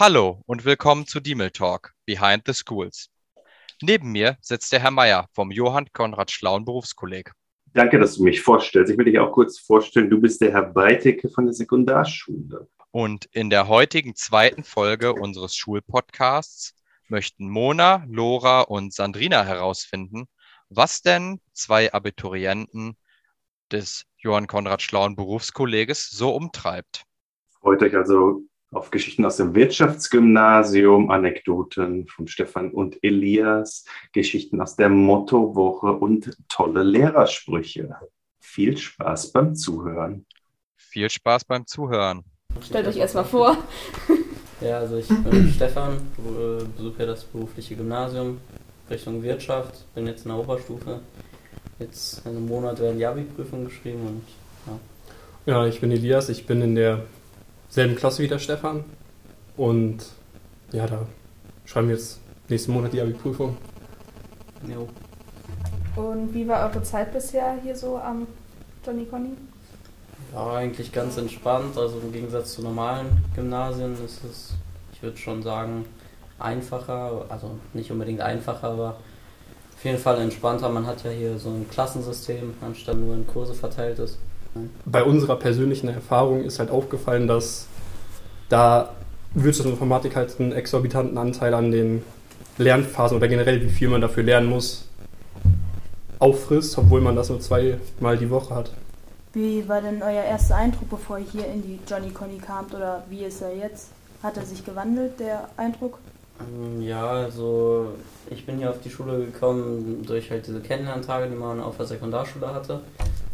Hallo und willkommen zu Diemel Talk Behind the Schools. Neben mir sitzt der Herr Meier vom Johann Konrad Schlauen Berufskolleg. Danke, dass du mich vorstellst. Ich will dich auch kurz vorstellen. Du bist der Herr Breitecke von der Sekundarschule. Und in der heutigen zweiten Folge unseres Schulpodcasts möchten Mona, Lora und Sandrina herausfinden, was denn zwei Abiturienten des Johann Konrad Schlauen Berufskolleges so umtreibt. Freut euch also auf Geschichten aus dem Wirtschaftsgymnasium, Anekdoten von Stefan und Elias, Geschichten aus der Mottowoche und tolle Lehrersprüche. Viel Spaß beim Zuhören. Viel Spaß beim Zuhören. Stellt euch erstmal vor. Ja, also ich bin Stefan, besuche ja das berufliche Gymnasium Richtung Wirtschaft, bin jetzt in der Oberstufe. Jetzt in einem Monat werden die Abi-Prüfungen geschrieben und ja. Ja, ich bin Elias, ich bin in der selben Klasse wie der Stefan. Und ja, da schreiben wir jetzt nächsten Monat die Abi-Prüfung. Jo. Und wie war eure Zeit bisher hier so am Johnny Conny? Ja, eigentlich ganz entspannt. Also im Gegensatz zu normalen Gymnasien ist es, ich würde schon sagen, einfacher. Also nicht unbedingt einfacher, aber auf jeden Fall entspannter. Man hat ja hier so ein Klassensystem, anstatt nur in Kurse verteilt ist. Bei unserer persönlichen Erfahrung ist halt aufgefallen, dass da Wirtschaftsinformatik halt einen exorbitanten Anteil an den Lernphasen oder generell, wie viel man dafür lernen muss, auffrisst, obwohl man das nur zweimal die Woche hat. Wie war denn euer erster Eindruck, bevor ihr hier in die Johnny Conny kamt oder wie ist er jetzt? Hat er sich gewandelt, der Eindruck? Ähm, ja, also ich bin hier auf die Schule gekommen durch halt diese Kennenlerntage, die man auf der Sekundarschule hatte.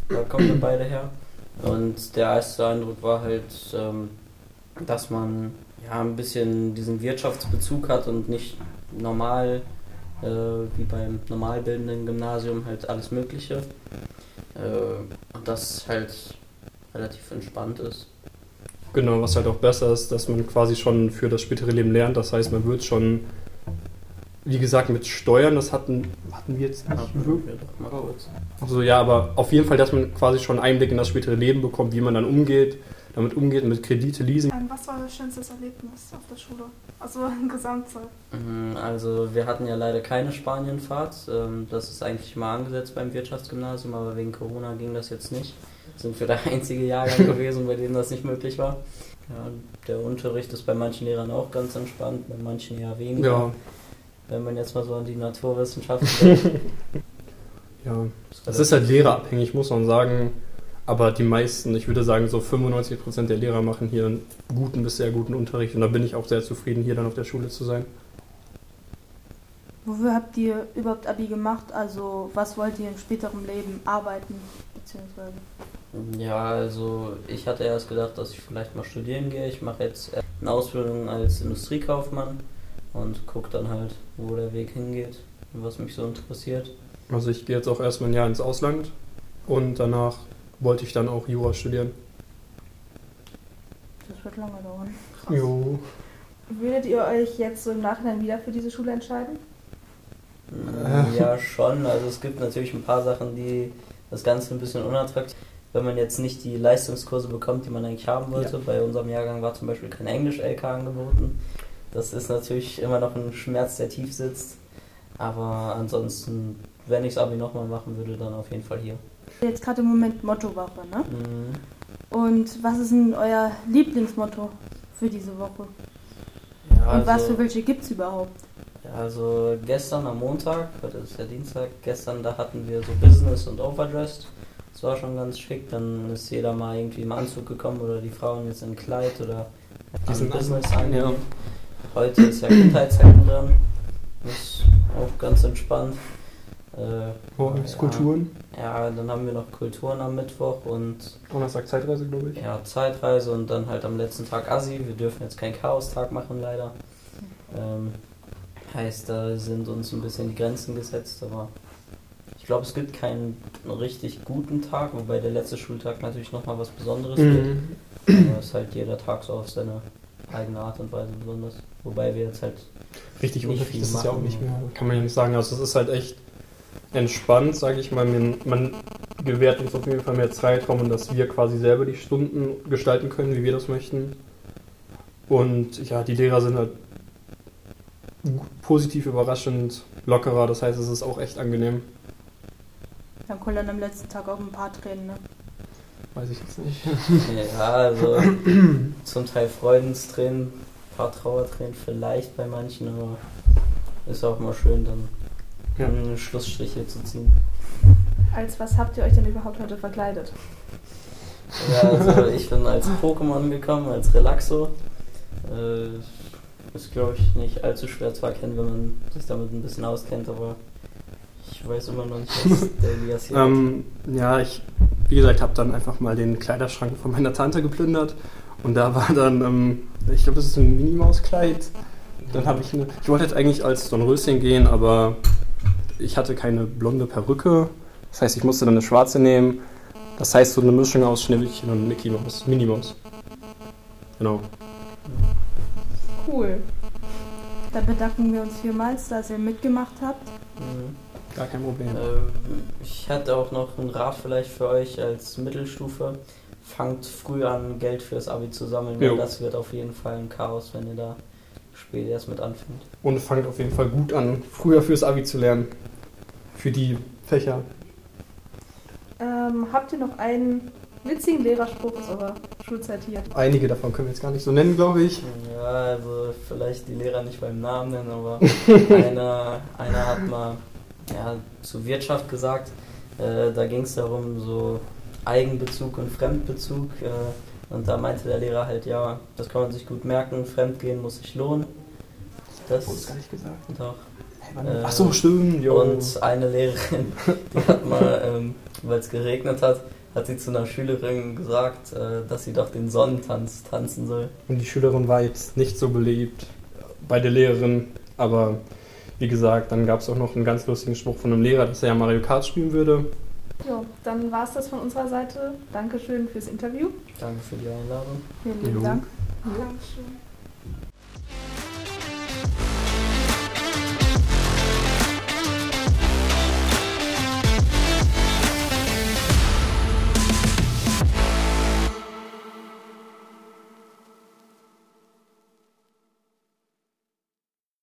Da kommen wir beide her. Und der erste Eindruck war halt, ähm, dass man ja ein bisschen diesen Wirtschaftsbezug hat und nicht normal äh, wie beim normalbildenden Gymnasium halt alles Mögliche. Äh, und das halt relativ entspannt ist. Genau, was halt auch besser ist, dass man quasi schon für das spätere Leben lernt. Das heißt, man wird schon wie gesagt, mit Steuern, das hatten, hatten wir jetzt nicht wirklich. Also ja, aber auf jeden Fall, dass man quasi schon Einblick in das spätere Leben bekommt, wie man dann umgeht, damit umgeht, mit Kredite, Leasing. Ähm, was war das schönste Erlebnis auf der Schule? Also in Gesamtzeit? Mhm, also wir hatten ja leider keine Spanienfahrt. Ähm, das ist eigentlich mal angesetzt beim Wirtschaftsgymnasium, aber wegen Corona ging das jetzt nicht. Sind wir der einzige Jahrgang gewesen, bei dem das nicht möglich war. Ja, der Unterricht ist bei manchen Lehrern auch ganz entspannt, bei manchen eher weniger. Ja wenn man jetzt mal so an die Naturwissenschaften denkt. ja, es ist halt lehrerabhängig, muss man sagen. Aber die meisten, ich würde sagen, so 95% der Lehrer machen hier einen guten bis sehr guten Unterricht. Und da bin ich auch sehr zufrieden, hier dann auf der Schule zu sein. Wofür habt ihr überhaupt Abi gemacht? Also, was wollt ihr im späteren Leben arbeiten? Beziehungsweise? Ja, also, ich hatte erst gedacht, dass ich vielleicht mal studieren gehe. Ich mache jetzt eine Ausbildung als Industriekaufmann und gucke dann halt, wo der Weg hingeht und was mich so interessiert. Also ich gehe jetzt auch erstmal ein Jahr ins Ausland und danach wollte ich dann auch Jura studieren. Das wird lange dauern. Krass. Jo. Würdet ihr euch jetzt so im Nachhinein wieder für diese Schule entscheiden? Äh. Ja, schon. Also es gibt natürlich ein paar Sachen, die das Ganze ein bisschen unattraktiv wenn man jetzt nicht die Leistungskurse bekommt, die man eigentlich haben wollte. Ja. Bei unserem Jahrgang war zum Beispiel kein Englisch-LK angeboten. Das ist natürlich immer noch ein Schmerz, der tief sitzt. Aber ansonsten, wenn ich das Abi nochmal machen würde, dann auf jeden Fall hier. Jetzt gerade im Moment Mottowoche, ne? Mhm. Und was ist denn euer Lieblingsmotto für diese Woche? Ja, Und also, was für welche gibt es überhaupt? Ja, also gestern am Montag, heute ist ja Dienstag, gestern da hatten wir so Business und Overdressed. Das war schon ganz schick. Dann ist jeder mal irgendwie im Anzug gekommen oder die Frauen jetzt in Kleid oder diesen Business angenehm. Ja. Heute ist ja Kindheitsheim dran. Ist auch ganz entspannt. Äh, oh, ja, Kulturen? Ja, dann haben wir noch Kulturen am Mittwoch und. Donnerstag Zeitreise, glaube ich. Ja, Zeitreise und dann halt am letzten Tag Assi. Wir dürfen jetzt keinen Chaos-Tag machen, leider. Ähm, heißt, da sind uns ein bisschen die Grenzen gesetzt, aber ich glaube, es gibt keinen richtig guten Tag, wobei der letzte Schultag natürlich nochmal was Besonderes mhm. wird. Aber es ist halt jeder Tag so auf seine eigene Art und Weise besonders. Wobei wir jetzt halt. Richtig Unterricht ist es ja auch nicht mehr, kann man ja nicht sagen. Also es ist halt echt entspannt, sage ich mal. Man, man gewährt uns auf jeden Fall mehr Zeitraum und dass wir quasi selber die Stunden gestalten können, wie wir das möchten. Und ja, die Lehrer sind halt positiv überraschend lockerer, das heißt, es ist auch echt angenehm. Dann kommen dann am letzten Tag auch ein paar Tränen, ne? Weiß ich jetzt nicht. Ja, also zum Teil Freudenstränen, ein paar Trauertränen vielleicht bei manchen, aber ist auch mal schön, dann Ja. einen Schlussstrich hier zu ziehen. Als was habt ihr euch denn überhaupt heute verkleidet? Ja, also ich bin als Pokémon gekommen, als Relaxo. Äh, ist, glaube ich, nicht allzu schwer zu erkennen, wenn man sich damit ein bisschen auskennt, aber ich weiß immer noch nicht, was der Elias hier. Ähm, ja, ich, wie gesagt, habe dann einfach mal den Kleiderschrank von meiner Tante geplündert und da war dann, ähm, ich glaube, das ist ein Minimauskleid. Dann habe ich eine, ich wollte jetzt eigentlich als Dornröschen gehen, aber ich hatte keine blonde Perücke. Das heißt, ich musste dann eine schwarze nehmen. Das heißt, so eine Mischung aus Schneewittchen und Mickey Mouse, Minnie Maus. Genau. Cool. Dann bedanken wir uns vielmals, dass ihr mitgemacht habt. Mhm. Gar kein Problem. Ähm, ich hätte auch noch einen Rat vielleicht für euch als Mittelstufe. Fangt früh an, Geld fürs Abi zu sammeln, weil Jo. das wird auf jeden Fall ein Chaos, wenn ihr da spät erst mit anfängt. Und fangt auf jeden Fall gut an, früher fürs Abi zu lernen. Für die Fächer. Ähm, habt ihr noch einen witzigen Lehrerspruch aus eurer Schulzeit hier? Einige davon können wir jetzt gar nicht so nennen, glaube ich. Ja, also vielleicht die Lehrer nicht beim Namen nennen, aber einer, einer hat mal ja, zu Wirtschaft gesagt, äh, da ging es darum, so Eigenbezug und Fremdbezug. Äh, und da meinte der Lehrer halt, ja, das kann man sich gut merken, Fremdgehen muss sich lohnen. Das Wurde gar nicht gesagt. doch. Äh, Äh, Ach so, stimmt. Jo. Und eine Lehrerin, die hat mal, ähm, weil es geregnet hat, hat sie zu einer Schülerin gesagt, äh, dass sie doch den Sonnentanz tanzen soll. Und die Schülerin war jetzt nicht so beliebt bei der Lehrerin, aber wie gesagt, dann gab es auch noch einen ganz lustigen Spruch von einem Lehrer, dass er ja Mario Kart spielen würde. Ja, dann war es das von unserer Seite. Dankeschön fürs Interview. Danke für die Einladung. Vielen lieben. Dank. Dankeschön.